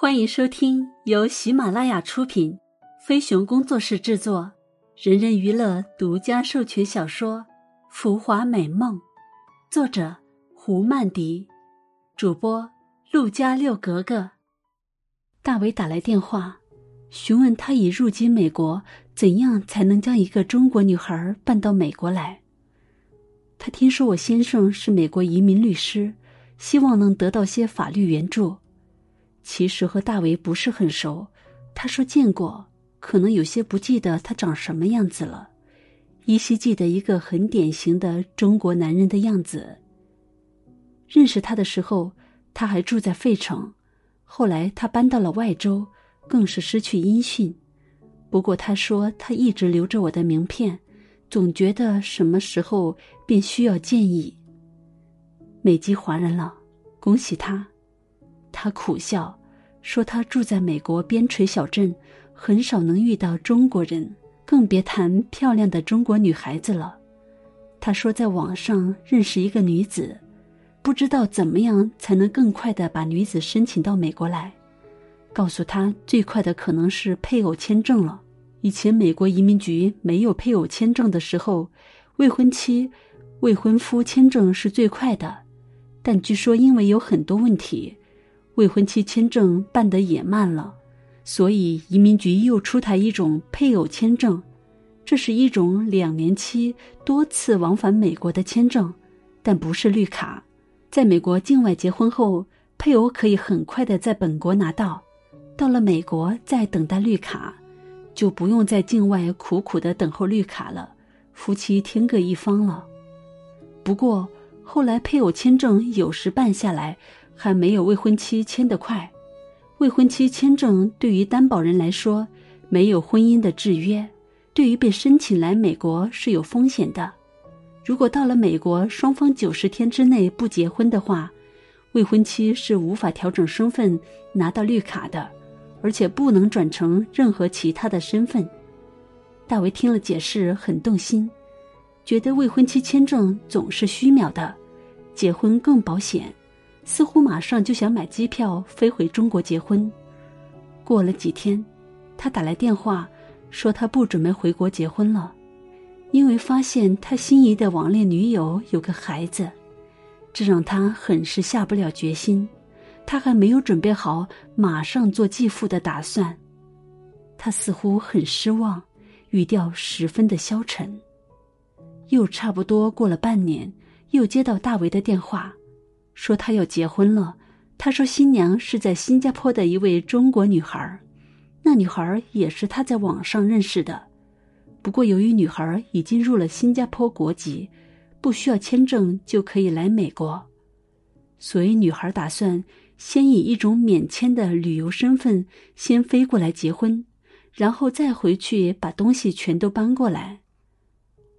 欢迎收听由喜马拉雅出品、飞熊工作室制作、人人娱乐独家授权小说《浮华美梦》，作者胡曼迪，主播陆家六格格。大伟打来电话，询问他已入籍美国，怎样才能将一个中国女孩办到美国来？他听说我先生是美国移民律师，希望能得到些法律援助。其实和大为不是很熟，他说见过，可能有些不记得他长什么样子了，依稀记得一个很典型的中国男人的样子。认识他的时候，他还住在费城，后来他搬到了外州，更是失去音讯。不过他说他一直留着我的名片，总觉得什么时候便需要建议。美籍华人了，恭喜他。他苦笑。说他住在美国边陲小镇，很少能遇到中国人，更别谈漂亮的中国女孩子了。他说在网上认识一个女子，不知道怎么样才能更快的把女子申请到美国来。告诉他最快的可能是配偶签证了。以前美国移民局没有配偶签证的时候，未婚妻、未婚夫签证是最快的，但据说因为有很多问题。未婚妻签证办得也慢了，所以移民局又出台一种配偶签证，这是一种两年期多次往返美国的签证，但不是绿卡。在美国境外结婚后，配偶可以很快的在本国拿到，到了美国再等待绿卡，就不用在境外苦苦的等候绿卡了，夫妻天各一方了。不过后来配偶签证有时办下来。还没有未婚妻签得快，未婚妻签证对于担保人来说没有婚姻的制约，对于被申请来美国是有风险的。如果到了美国双方九十天之内不结婚的话，未婚妻是无法调整身份拿到绿卡的，而且不能转成任何其他的身份。大为听了解释很动心，觉得未婚妻签证总是虚渺的，结婚更保险。似乎马上就想买机票飞回中国结婚。过了几天，他打来电话说他不准备回国结婚了，因为发现他心仪的网恋女友有个孩子，这让他很是下不了决心。他还没有准备好马上做继父的打算。他似乎很失望，语调十分的消沉。又差不多过了半年，又接到大为的电话。说他要结婚了，他说新娘是在新加坡的一位中国女孩，那女孩也是他在网上认识的。不过由于女孩已经入了新加坡国籍，不需要签证就可以来美国，所以女孩打算先以一种免签的旅游身份先飞过来结婚，然后再回去把东西全都搬过来。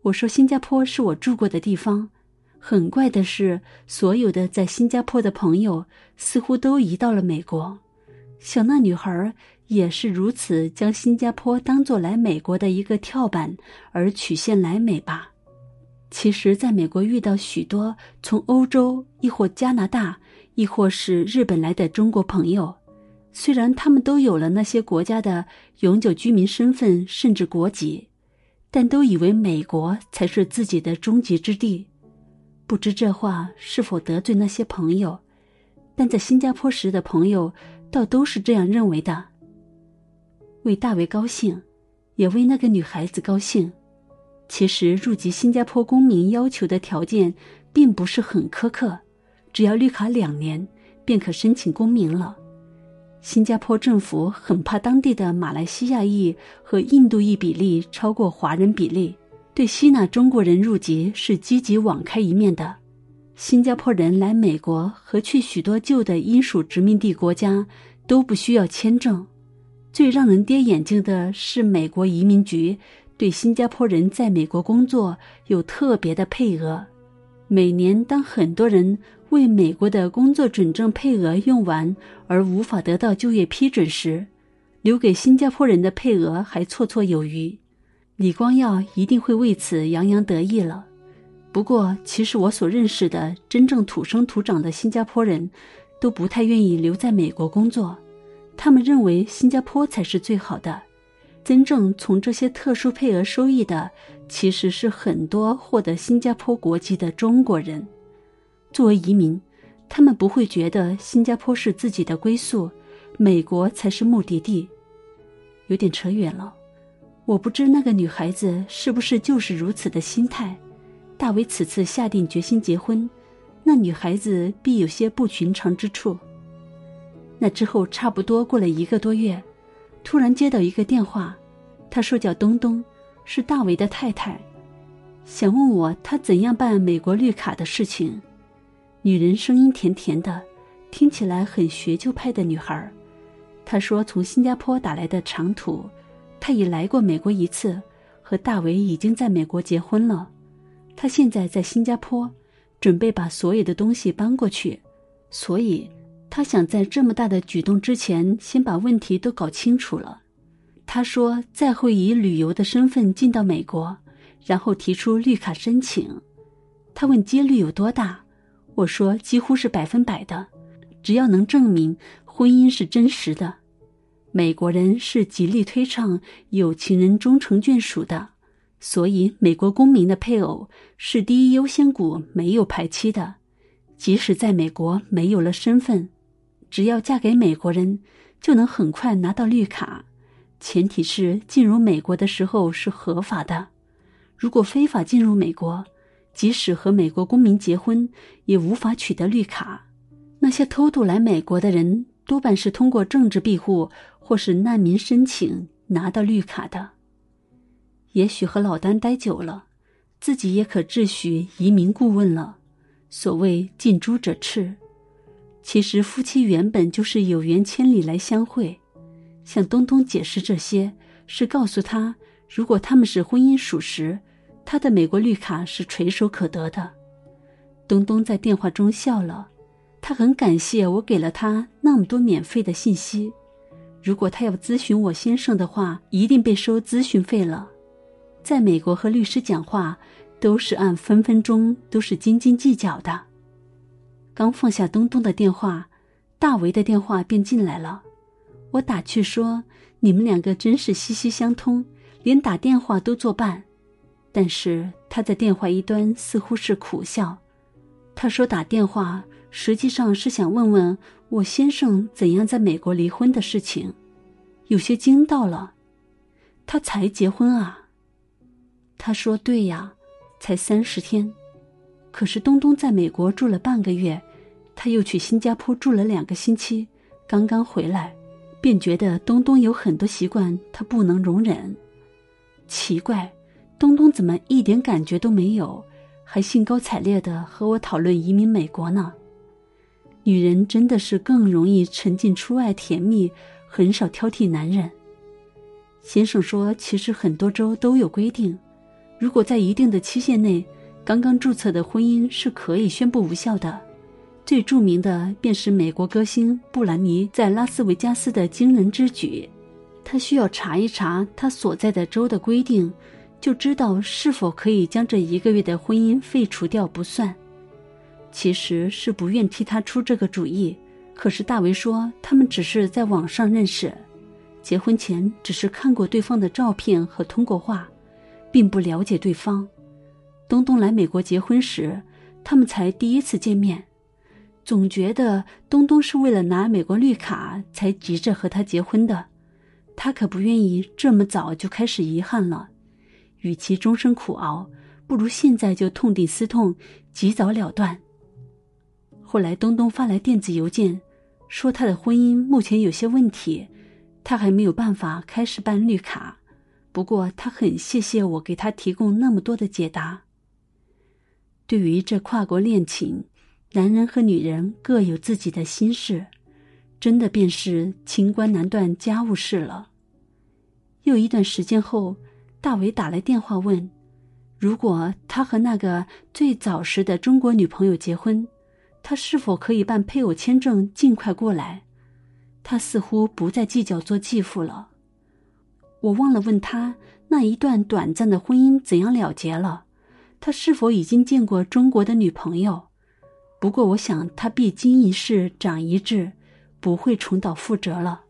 我说新加坡是我住过的地方。很怪的是，所有的在新加坡的朋友似乎都移到了美国。想那女孩也是如此，将新加坡当做来美国的一个跳板而曲线来美吧。其实，在美国遇到许多从欧洲、亦或加拿大、亦或是日本来的中国朋友，虽然他们都有了那些国家的永久居民身份甚至国籍，但都以为美国才是自己的终极之地。不知这话是否得罪那些朋友，但在新加坡时的朋友倒都是这样认为的。为大为高兴，也为那个女孩子高兴。其实入籍新加坡公民要求的条件并不是很苛刻，只要绿卡两年便可申请公民了。新加坡政府很怕当地的马来西亚裔和印度裔比例超过华人比例。对吸纳中国人入籍是积极网开一面的。新加坡人来美国和去许多旧的英属殖民地国家都不需要签证。最让人跌眼镜的是，美国移民局对新加坡人在美国工作有特别的配额。每年当很多人为美国的工作准证配额用完而无法得到就业批准时，留给新加坡人的配额还绰绰有余。李光耀一定会为此洋洋得意了。不过，其实我所认识的真正土生土长的新加坡人，都不太愿意留在美国工作，他们认为新加坡才是最好的。真正从这些特殊配额收益的，其实是很多获得新加坡国籍的中国人。作为移民，他们不会觉得新加坡是自己的归宿，美国才是目的地。有点扯远了，我不知那个女孩子是不是就是如此的心态。大伟此次下定决心结婚，那女孩子必有些不寻常之处。那之后，差不多过了一个多月，突然接到一个电话，他说叫东东，是大伟的太太，想问我她怎样办美国绿卡的事情。女人声音甜甜的，听起来很学究派的女孩。她说从新加坡打来的长途，他已来过美国一次，和大伟已经在美国结婚了。他现在在新加坡，准备把所有的东西搬过去，所以。他想在这么大的举动之前，先把问题都搞清楚了。他说，再会以旅游的身份进到美国，然后提出绿卡申请。他问几率有多大，我说几乎是百分百的，只要能证明婚姻是真实的。美国人是极力推倡有情人终成眷属的，所以美国公民的配偶是第一优先股，没有排期的，即使在美国没有了身份。只要嫁给美国人，就能很快拿到绿卡，前提是进入美国的时候是合法的。如果非法进入美国，即使和美国公民结婚，也无法取得绿卡。那些偷渡来美国的人，多半是通过政治庇护或是难民申请拿到绿卡的。也许和老丹待久了，自己也可自诩移民顾问了。所谓近朱者赤。其实夫妻原本就是有缘千里来相会，向东东解释这些，是告诉他，如果他们是婚姻属实，他的美国绿卡是垂手可得的。东东在电话中笑了，他很感谢我给了他那么多免费的信息。如果他要咨询我先生的话，一定被收咨询费了。在美国和律师讲话，都是按分分钟，都是斤斤计较的。刚放下东东的电话，大为的电话便进来了。我打去说：“你们两个真是息息相通，连打电话都作伴。”但是他在电话一端似乎是苦笑。他说：“打电话实际上是想问问我先生怎样在美国离婚的事情，有些惊到了。他才结婚啊？”他说：“对呀，才三十天。可是东东在美国住了半个月。”他又去新加坡住了两个星期，刚刚回来，便觉得东东有很多习惯他不能容忍。奇怪，东东怎么一点感觉都没有，还兴高采烈的和我讨论移民美国呢？女人真的是更容易沉浸初爱甜蜜，很少挑剔男人。先生说，其实很多州都有规定，如果在一定的期限内，刚刚注册的婚姻是可以宣布无效的。最著名的便是美国歌星布兰妮在拉斯维加斯的惊人之举。他需要查一查他所在的州的规定，就知道是否可以将这一个月的婚姻废除掉不算。其实是不愿替他出这个主意，可是大为说他们只是在网上认识，结婚前只是看过对方的照片和通过话，并不了解对方。东东来美国结婚时，他们才第一次见面。总觉得东东是为了拿美国绿卡才急着和他结婚的，他可不愿意这么早就开始遗憾了。与其终生苦熬，不如现在就痛定思痛，及早了断。后来东东发来电子邮件，说他的婚姻目前有些问题，他还没有办法开始办绿卡。不过他很谢谢我给他提供那么多的解答。对于这跨国恋情。男人和女人各有自己的心事，真的便是清官难断家务事了。又一段时间后，大伟打来电话问：如果他和那个最早时的中国女朋友结婚，他是否可以办配偶签证尽快过来？他似乎不再计较做继父了。我忘了问他那一段短暂的婚姻怎样了结了，他是否已经见过中国的女朋友？不过，我想他必经一事长一智，不会重蹈覆辙了。